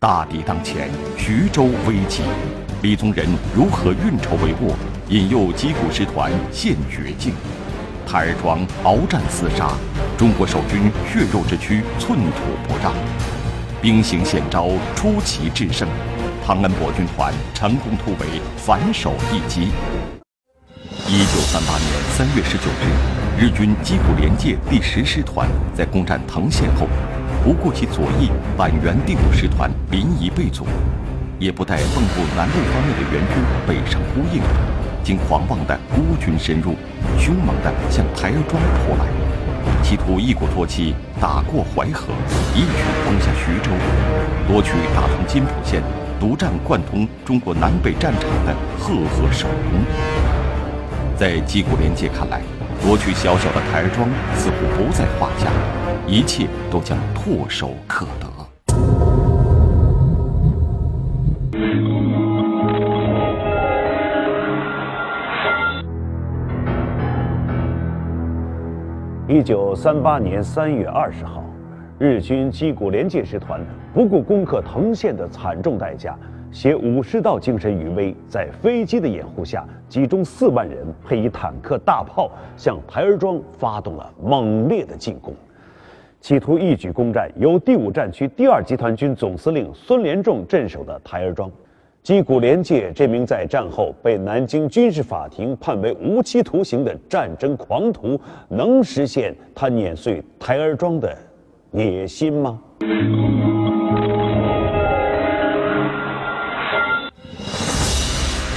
大敌当前，徐州危急，李宗仁如何运筹帷幄，引诱矶谷师团陷绝境？台儿庄鏖战厮杀，中国守军血肉之躯寸土不让，兵行险招，出奇制胜，汤恩伯军团成功突围，反手一击。一九三八年三月十九日，日军矶谷联界第十师团在攻占藤县后。不顾其左翼板垣第五师团临沂被阻，也不待蚌埠南路方面的援军北上呼应，竟狂妄的孤军深入，凶猛地向台儿庄扑来，企图一鼓作气打过淮河，一举攻下徐州，夺取大同金浦线，独占贯通中国南北战场的赫赫首功。在矶谷联界看来，夺取小小的台儿庄似乎不在话下。一切都将唾手可得。一九三八年三月二十号，日军矶谷联界师团不顾攻克藤县的惨重代价，携武士道精神余威，在飞机的掩护下，集中四万人，配以坦克、大炮，向台儿庄发动了猛烈的进攻。企图一举攻占由第五战区第二集团军总司令孙连仲镇守的台儿庄，矶谷廉介这名在战后被南京军事法庭判为无期徒刑的战争狂徒，能实现他碾碎台儿庄的野心吗？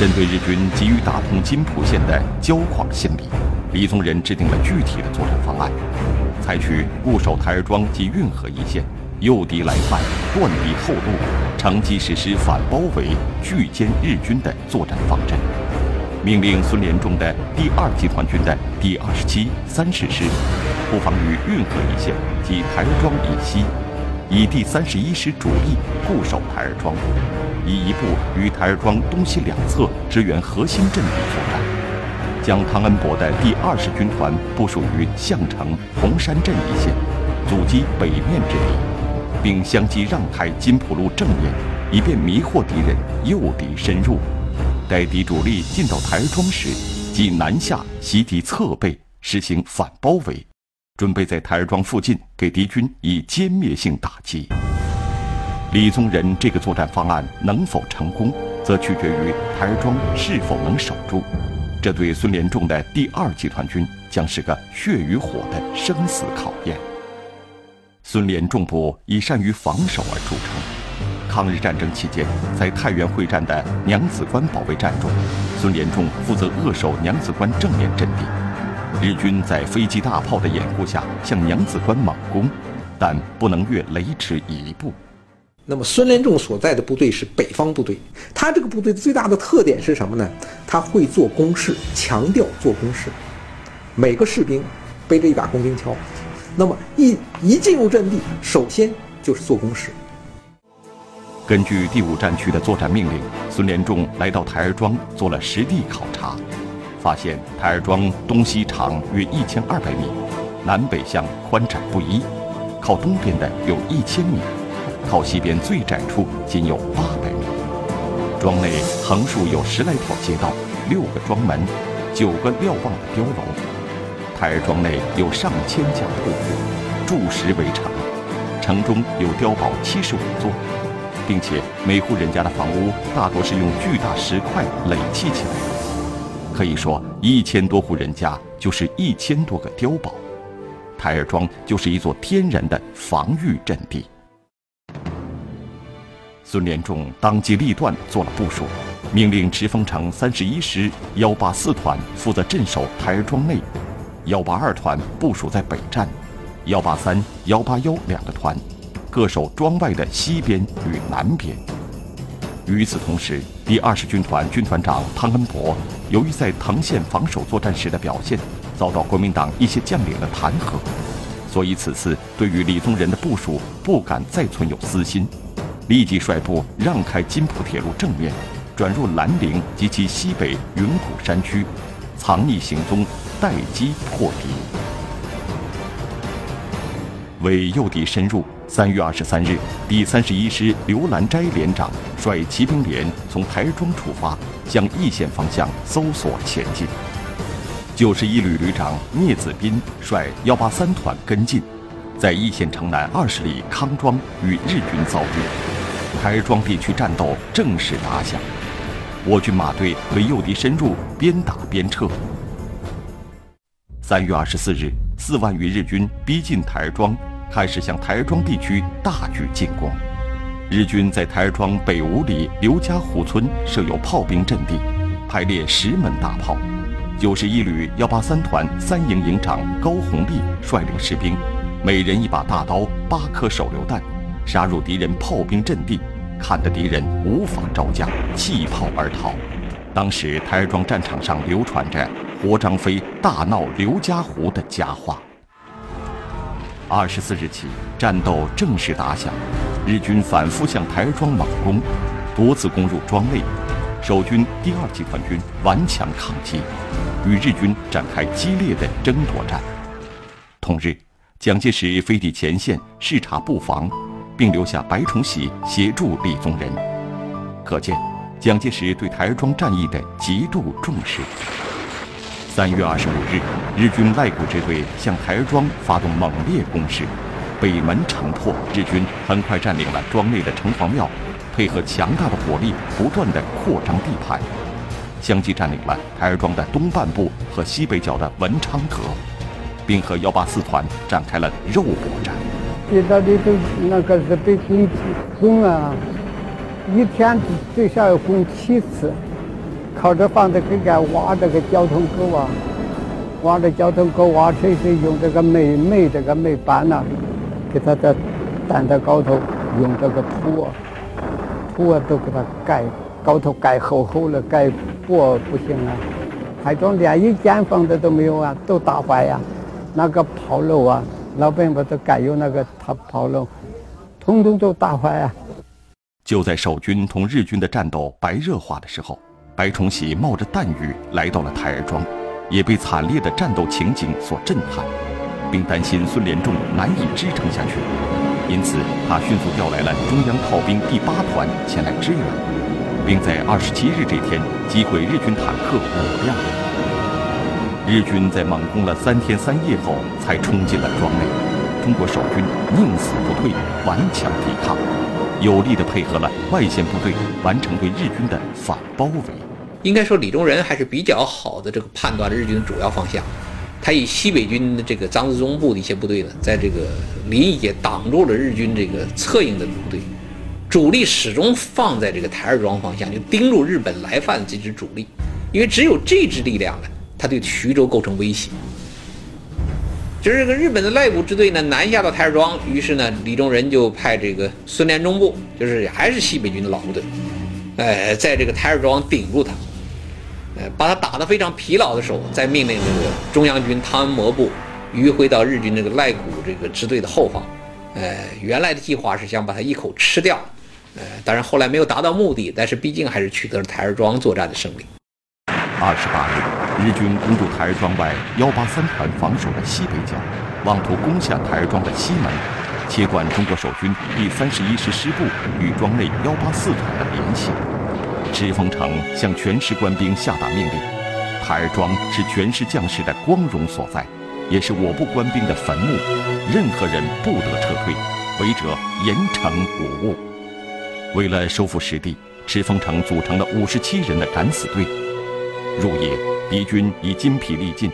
针对日军急于打通津浦线的焦况心理，李宗仁制定了具体的作战方案。采取固守台儿庄及运河一线，诱敌来犯，断敌后路，乘机实施反包围、拒歼日军的作战方针。命令孙连仲的第二集团军的第二十七、三十师布防于运河一线及台儿庄以西，以第三十一师主力固守台儿庄，以一部于台儿庄东西两侧支援核心阵地作战。将汤恩伯的第二十军团部署于项城红山镇一线，阻击北面之敌，并相继让开金浦路正面，以便迷惑敌人，诱敌深入。待敌主力进到台儿庄时，即南下袭敌侧背，实行反包围，准备在台儿庄附近给敌军以歼灭性打击。李宗仁这个作战方案能否成功，则取决于台儿庄是否能守住。这对孙连仲的第二集团军将是个血与火的生死考验。孙连仲部以善于防守而著称。抗日战争期间，在太原会战的娘子关保卫战中，孙连仲负责扼守娘子关正面阵地。日军在飞机大炮的掩护下向娘子关猛攻，但不能越雷池一步。那么孙连仲所在的部队是北方部队，他这个部队最大的特点是什么呢？他会做工事，强调做工事。每个士兵背着一把工兵锹，那么一一进入阵地，首先就是做工事。根据第五战区的作战命令，孙连仲来到台儿庄做了实地考察，发现台儿庄东西长约一千二百米，南北向宽窄不一，靠东边的有一千米。靠西边最窄处仅有八百米，庄内横竖有十来条街道，六个庄门，九个瞭望的碉楼。台儿庄内有上千家铺户，筑石围城，城中有碉堡七十五座，并且每户人家的房屋大多是用巨大石块垒砌起来的。可以说，一千多户人家就是一千多个碉堡，台儿庄就是一座天然的防御阵地。孙连仲当机立断做了部署，命令池峰城三十一师幺八四团负责镇守台儿庄内，幺八二团部署在北站，幺八三、幺八幺两个团各守庄外的西边与南边。与此同时，第二十军团军团长汤恩伯由于在藤县防守作战时的表现，遭到国民党一些将领的弹劾，所以此次对于李宗仁的部署不敢再存有私心。立即率部让开津浦铁路正面，转入兰陵及其西北云谷山区，藏匿行踪，待机破敌。为诱敌深入，三月二十三日，第三十一师刘兰斋连长率骑兵连从台庄出发，向易县方向搜索前进。九十一旅旅长聂子斌率幺八三团跟进，在易县城南二十里康庄与日军遭遇，台儿庄地区战斗正式打响。我军马队为诱敌深入，边打边撤。三月二十四日，四万余日军逼近台儿庄。开始向台儿庄地区大举进攻，日军在台儿庄北五里刘家湖村设有炮兵阵地，排列十门大炮。九十一旅幺八三团三营营长高红利率领士兵，每人一把大刀、八颗手榴弹，杀入敌人炮兵阵地，看得敌人无法招架，弃炮而逃。当时台儿庄战场上流传着活张飞大闹刘家湖的佳话。二十四日起，战斗正式打响，日军反复向台儿庄猛攻，多次攻入庄内，守军第二集团军顽强抗击，与日军展开激烈的争夺战。同日，蒋介石飞抵前线视察布防，并留下白崇禧协助李宗仁，可见蒋介石对台儿庄战役的极度重视。三月二十五日，日军赖谷支队向台儿庄发动猛烈攻势，北门城破，日军很快占领了庄内的城隍庙，配合强大的火力，不断的扩张地盘，相继占领了台儿庄的东半部和西北角的文昌阁，并和幺八四团展开了肉搏战。意大利都那个是被攻攻啊，一天最少要攻七次。靠着房子给盖挖这个交通沟啊，挖这交通沟挖出是用这个煤煤这个煤板呐，给它在担在高头，用这个土啊，土啊都给它盖高头盖厚厚的盖薄不行啊，台中连一间房子都没有啊，都打坏呀，那个炮楼啊，老百姓把它盖有那个他炮楼，统统都打坏啊。就在守军同日军的战斗白热化的时候。白崇禧冒着弹雨来到了台儿庄，也被惨烈的战斗情景所震撼，并担心孙连仲难以支撑下去，因此他迅速调来了中央炮兵第八团前来支援，并在二十七日这天击毁日军坦克五辆。日军在猛攻了三天三夜后，才冲进了庄内，中国守军宁死不退，顽强抵抗。有力地配合了外线部队，完成对日军的反包围。应该说，李宗仁还是比较好的这个判断了日军的主要方向。他以西北军的这个张自忠部的一些部队呢，在这个临沂也挡住了日军这个策应的部队，主力始终放在这个台儿庄方向，就盯住日本来犯这支主力。因为只有这支力量呢，他对徐州构成威胁。就是这个日本的赖谷支队呢南下到台儿庄，于是呢李宗仁就派这个孙连仲部，就是还是西北军的老部队，哎，在这个台儿庄顶住他，呃，把他打得非常疲劳的时候，再命令这个中央军汤恩伯部迂回到日军这个赖谷这个支队的后方，呃，原来的计划是想把他一口吃掉，呃，当然后来没有达到目的，但是毕竟还是取得了台儿庄作战的胜利。二十八日，日军攻入台儿庄外幺八三团防守的西北角，妄图攻下台儿庄的西门，切断中国守军第三十一师师部与庄内幺八四团的联系。赤峰城向全师官兵下达命令：台儿庄是全师将士的光荣所在，也是我部官兵的坟墓，任何人不得撤退，违者严惩无误。为了收复失地，赤峰城组成了五十七人的敢死队。入夜，敌军已筋疲力尽，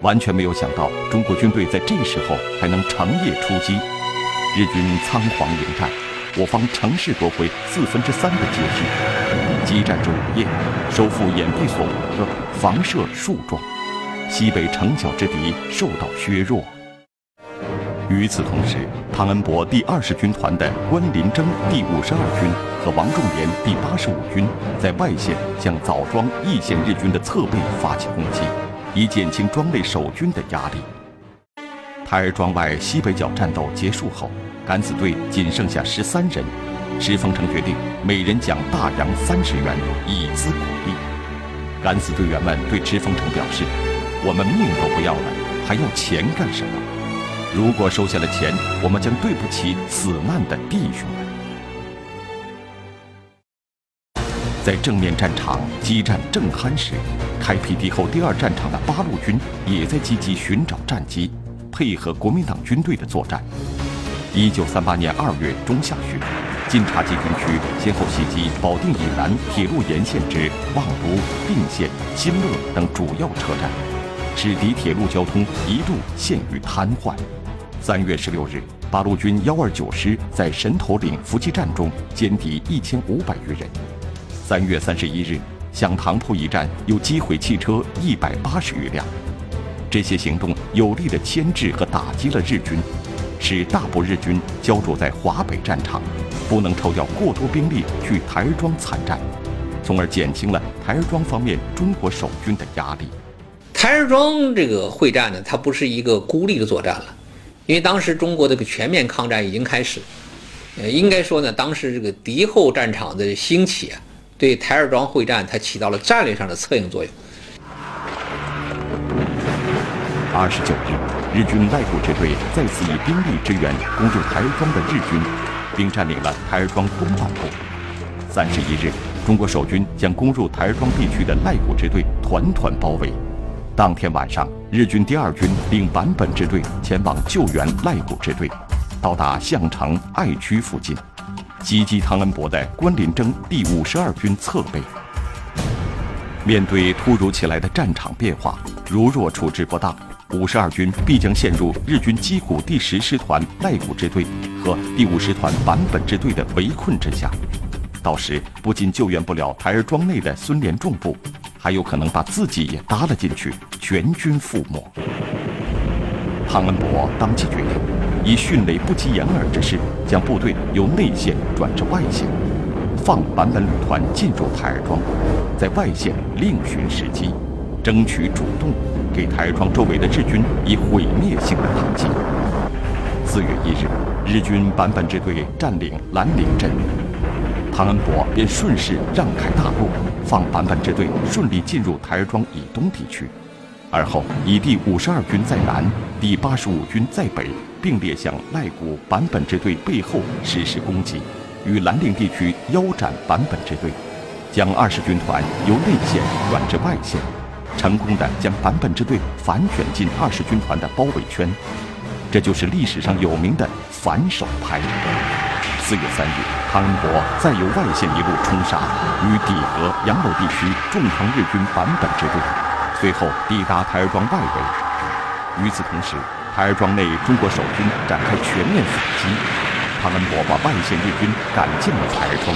完全没有想到中国军队在这时候还能乘夜出击。日军仓皇迎战，我方乘势夺回四分之三的街市。激战至午夜，收复掩蔽所五个，防射数幢，西北城角之敌受到削弱。与此同时，汤恩伯第二十军团的关林征第五十二军和王仲廉第八十五军在外线向枣庄易县日军的侧背发起攻击，以减轻庄内守军的压力。台儿庄外西北角战斗结束后，敢死队仅剩下十三人，石峰城决定每人奖大洋三十元以资鼓励。敢死队员们对石峰城表示：“我们命都不要了，还要钱干什么？”如果收下了钱，我们将对不起死难的弟兄们。在正面战场激战正酣时，开辟敌后第二战场的八路军也在积极寻找战机，配合国民党军队的作战。一九三八年二月中下旬，晋察冀军区先后袭击保定以南铁路沿线之望都、定县、新乐等主要车站，使敌铁路交通一度陷于瘫痪。三月十六日，八路军幺二九师在神头岭伏击战中歼敌一千五百余人。三月三十一日，响塘铺一战又击毁汽车一百八十余辆。这些行动有力地牵制和打击了日军。使大部日军焦灼在华北战场，不能抽调过多兵力去台儿庄参战，从而减轻了台儿庄方面中国守军的压力。台儿庄这个会战呢，它不是一个孤立的作战了，因为当时中国这个全面抗战已经开始。呃，应该说呢，当时这个敌后战场的兴起啊，对台儿庄会战它起到了战略上的策应作用。二十九日。日军赖谷支队再次以兵力支援攻入台儿庄的日军，并占领了台儿庄东半部。三十一日，中国守军将攻入台儿庄地区的赖谷支队团团包围。当天晚上，日军第二军领坂本支队前往救援赖谷支队，到达项城爱区附近，袭击汤恩伯的关林征第五十二军侧背。面对突如其来的战场变化，如若处置不当，五十二军必将陷入日军矶谷第十师团赖谷支队和第五师团坂本支队的围困之下，到时不仅救援不了台儿庄内的孙连仲部，还有可能把自己也搭了进去，全军覆没。汤恩伯当即决定，以迅雷不及掩耳之势，将部队由内线转至外线，放坂本旅团进入台儿庄，在外线另寻时机，争取主动。给台儿庄周围的日军以毁灭性的打击。四月一日，日军坂本支队占领兰陵镇，汤恩伯便顺势让开大路，放坂本支队顺利进入台儿庄以东地区。而后以第五十二军在南，第八十五军在北，并列向赖谷坂本支队背后实施攻击，与兰陵地区腰斩坂本支队，将二十军团由内线转至外线。成功的将坂本支队反卷进二十军团的包围圈，这就是历史上有名的反手拍。四月三日，汤恩伯再由外线一路冲杀，与底河、杨某地区重创日军坂本支队，最后抵达台儿庄外围。与此同时，台儿庄内中国守军展开全面反击，汤恩伯把外线日军赶进了台儿庄。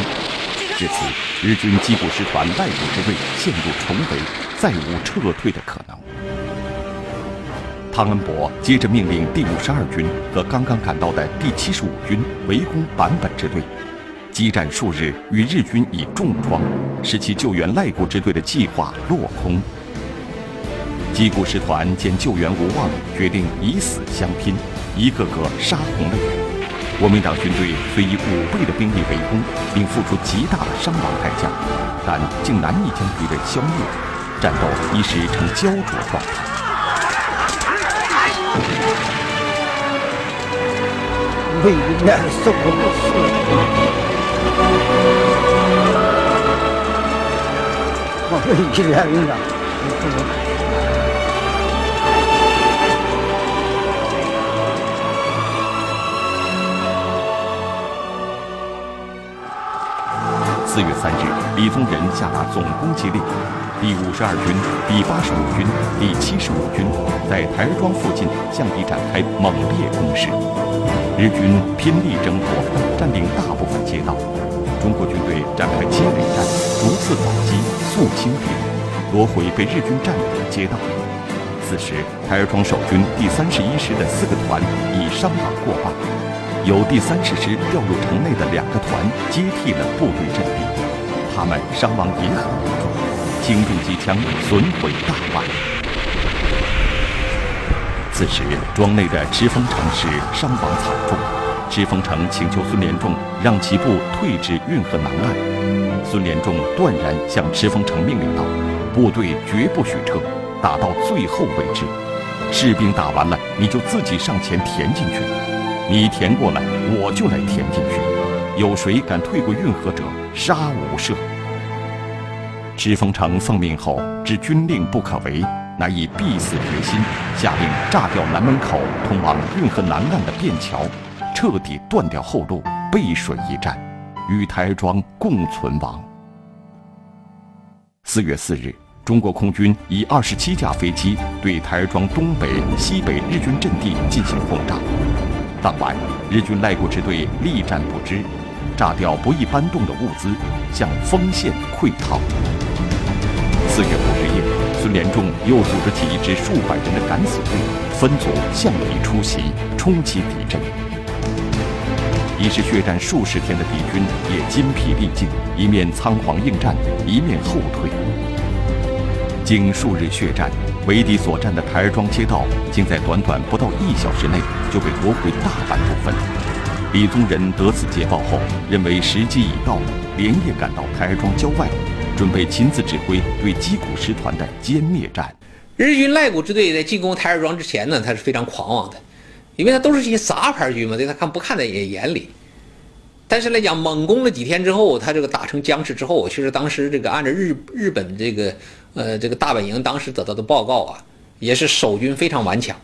至此，日军矶谷师团赖谷支队陷入重围。再无撤退的可能。汤恩伯接着命令第五十二军和刚刚赶到的第七十五军围攻坂本支队，激战数日，与日军以重创，使其救援赖谷支队的计划落空。矶谷师团见救援无望，决定以死相拼，一个个杀红了眼。国民党军队虽以五倍的兵力围攻，并付出极大的伤亡代价，但竟难以将敌人消灭。战斗一时呈焦灼状态。为难受死，我为人啊！四月三日，李宗仁下达总攻击令，第五十二军、第八十五军、第七十五军在台儿庄附近向敌展开猛烈攻势。日军拼力争夺，占领大部分街道。中国军队展开接连战，逐次反击，肃清敌人，夺回被日军占领的街道。此时，台儿庄守军第三十一师的四个团已伤亡过半。由第三十师调入城内的两个团接替了部队阵地，他们伤亡也很严重，轻重机枪损毁大半。此时，庄内的赤峰城市伤亡惨重，赤峰城请求孙连仲让其部退至运河南岸。孙连仲断然向赤峰城命令道：“部队绝不许撤，打到最后为止。”士兵打完了，你就自己上前填进去。你填过来，我就来填进去。有谁敢退过运河者，杀无赦。”赤峰城奉命后，知军令不可违，乃以必死决心，下令炸掉南门口通往运河南岸的便桥，彻底断掉后路，背水一战，与台儿庄共存亡。四月四日，中国空军以二十七架飞机对台儿庄东北、西北日军阵地进行轰炸。当晚，日军赖固支队力战不支，炸掉不易搬动的物资，向丰县溃逃。四月五日夜，孙连仲又组织起一支数百人的敢死队，分组向敌出袭，冲击敌阵。已是血战数十天的敌军也筋疲力尽，一面仓皇应战，一面后退。经数日血战，围敌所占的台儿庄街道，竟在短短不到一小时内就被夺回大半部分。李宗仁得此捷报后，认为时机已到，连夜赶到台儿庄郊外。准备亲自指挥对矶谷师团的歼灭战。日军赖谷支队在进攻台儿庄之前呢，他是非常狂妄的，因为他都是一些杂牌军嘛，对他看不看在眼眼里。但是来讲，猛攻了几天之后，他这个打成僵持之后，其实当时这个按照日日本这个呃这个大本营当时得到的报告啊，也是守军非常顽强。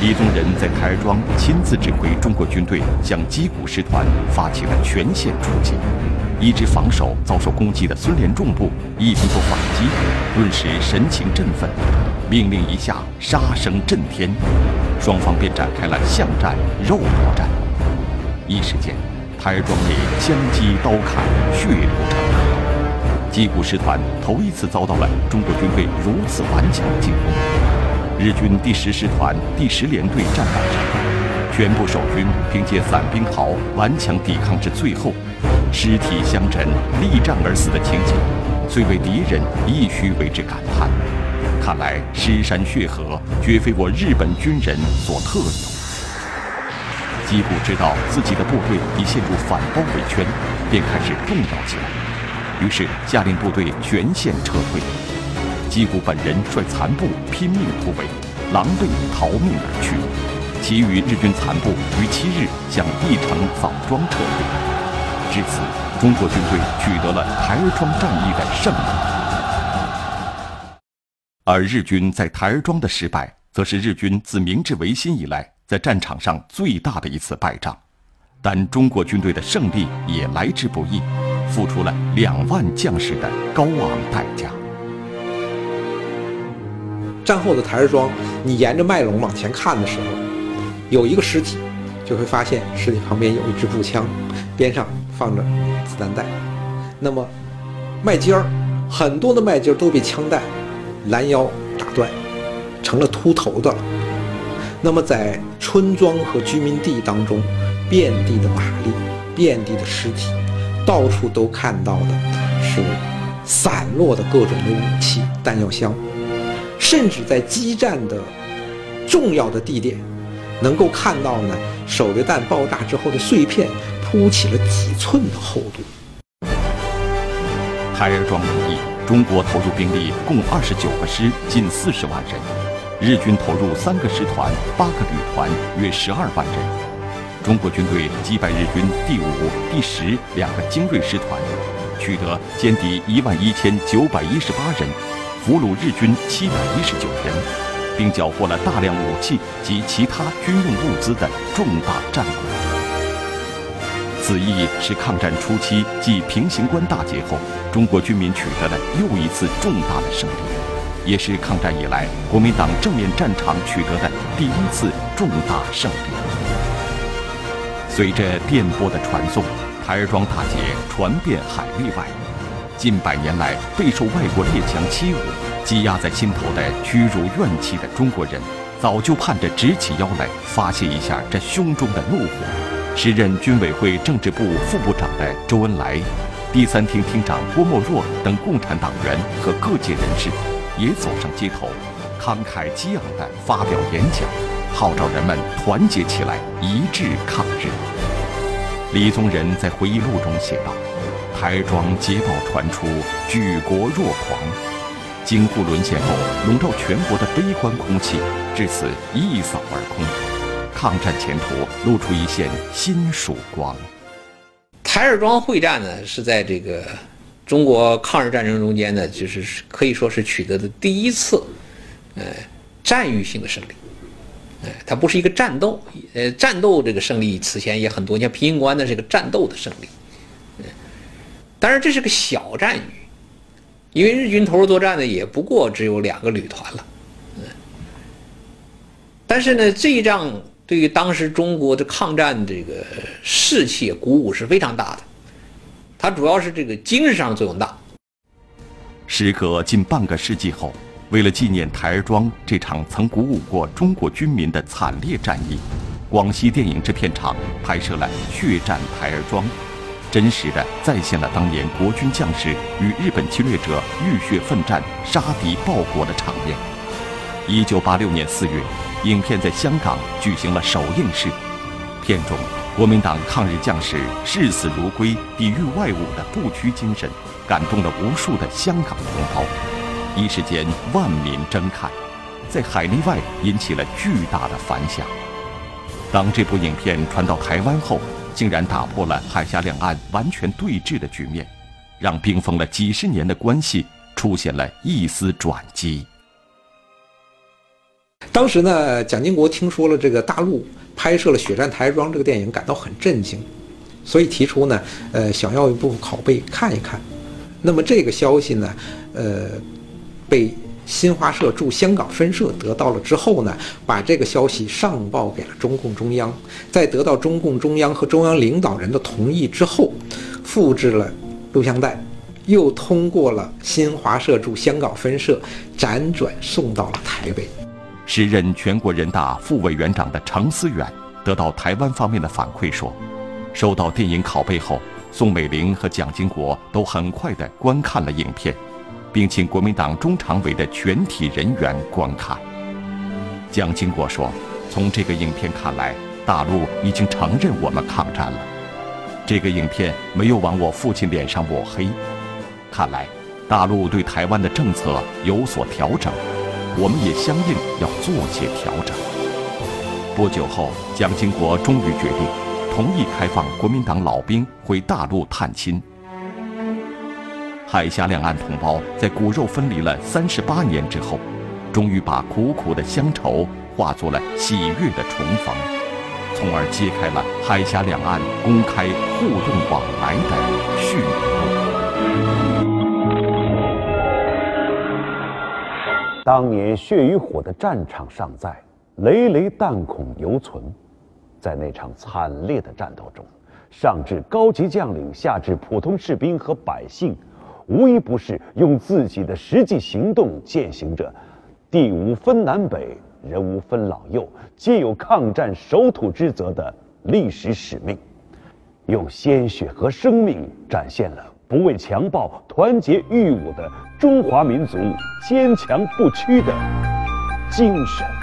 李宗仁在台儿庄亲自指挥中国军队向矶谷师团发起了全线出击。一支防守遭受攻击的孙连仲部一听说反击，顿时神情振奋，命令一下，杀声震天，双方便展开了巷战、肉搏战。一时间，台儿庄内枪击刀砍，血流成河。矶谷师团头一次遭到了中国军队如此顽强的进攻。日军第十师团第十联队战败时，全部守军凭借散兵壕顽强抵抗至最后。尸体相枕，力战而死的情景，虽为敌人亦须为之感叹。看来尸山血河，绝非我日本军人所特有。矶谷知道自己的部队已陷入反包围圈，便开始动摇起来。于是下令部队全线撤退。矶谷本人率残部拼命突围，狼狈逃命而去。其余日军残部于七日向义城枣庄撤退。至此，中国军队取得了台儿庄战役的胜利。而日军在台儿庄的失败，则是日军自明治维新以来在战场上最大的一次败仗。但中国军队的胜利也来之不易，付出了两万将士的高昂代价。战后的台儿庄，你沿着麦垄往前看的时候，有一个尸体，就会发现尸体旁边有一支步枪，边上。放着子弹袋，那么麦尖儿很多的麦尖儿都被枪弹拦腰打断，成了秃头的了。那么在村庄和居民地当中，遍地的瓦砾，遍地的尸体，到处都看到的是散落的各种的武器弹药箱，甚至在激战的重要的地点，能够看到呢手榴弹爆炸之后的碎片。铺起了几寸的厚度。台儿庄战役，中国投入兵力共二十九个师，近四十万人；日军投入三个师团、八个旅团，约十二万人。中国军队击败日军第五、第十两个精锐师团，取得歼敌一万一千九百一十八人，俘虏日军七百一十九人，并缴获了大量武器及其他军用物资的重大战果。此役是抗战初期继平型关大捷后，中国军民取得的又一次重大的胜利，也是抗战以来国民党正面战场取得的第一次重大胜利。随着电波的传送，台儿庄大捷传遍海内外，近百年来备受外国列强欺侮、积压在心头的屈辱怨气的中国人，早就盼着直起腰来发泄一下这胸中的怒火。时任军委会政治部副部长的周恩来，第三厅厅长郭沫若等共产党员和各界人士，也走上街头，慷慨激昂地发表演讲，号召人们团结起来，一致抗日。李宗仁在回忆录中写道：“台庄捷报传出，举国若狂。京沪沦陷后，笼罩全国的悲观空气，至此一扫而空，抗战前途露出一线新曙光。台儿庄会战呢，是在这个中国抗日战争中间呢，就是可以说是取得的第一次，呃，战役性的胜利。哎，它不是一个战斗，呃，战斗这个胜利此前也很多，像平型关那是个战斗的胜利。当然这是个小战役，因为日军投入作战呢，也不过只有两个旅团了。嗯，但是呢，这一仗对于当时中国的抗战这个士气鼓舞是非常大的，它主要是这个精神上作用大。时隔近半个世纪后。为了纪念台儿庄这场曾鼓舞过中国军民的惨烈战役，广西电影制片厂拍摄了《血战台儿庄》，真实的再现了当年国军将士与日本侵略者浴血奋战、杀敌报国的场面。一九八六年四月，影片在香港举行了首映式，片中国民党抗日将士视死如归、抵御外侮的不屈精神，感动了无数的香港同胞。一时间，万民争看，在海内外引起了巨大的反响。当这部影片传到台湾后，竟然打破了海峡两岸完全对峙的局面，让冰封了几十年的关系出现了一丝转机。当时呢，蒋经国听说了这个大陆拍摄了《血战台儿庄》这个电影，感到很震惊，所以提出呢，呃，想要一部拷贝看一看。那么这个消息呢，呃。被新华社驻香港分社得到了之后呢，把这个消息上报给了中共中央，在得到中共中央和中央领导人的同意之后，复制了录像带，又通过了新华社驻香港分社辗转送到了台北。时任全国人大副委员长的程思远得到台湾方面的反馈说，收到电影拷贝后，宋美龄和蒋经国都很快地观看了影片。并请国民党中常委的全体人员观看。蒋经国说：“从这个影片看来，大陆已经承认我们抗战了。这个影片没有往我父亲脸上抹黑，看来大陆对台湾的政策有所调整，我们也相应要做些调整。”不久后，蒋经国终于决定同意开放国民党老兵回大陆探亲。海峡两岸同胞在骨肉分离了三十八年之后，终于把苦苦的乡愁化作了喜悦的重逢，从而揭开了海峡两岸公开互动往来的序幕。当年血与火的战场尚在，累累弹孔犹存，在那场惨烈的战斗中，上至高级将领，下至普通士兵和百姓。无一不是用自己的实际行动践行着“地无分南北，人无分老幼，皆有抗战守土之责”的历史使命，用鲜血和生命展现了不畏强暴、团结御侮的中华民族坚强不屈的精神。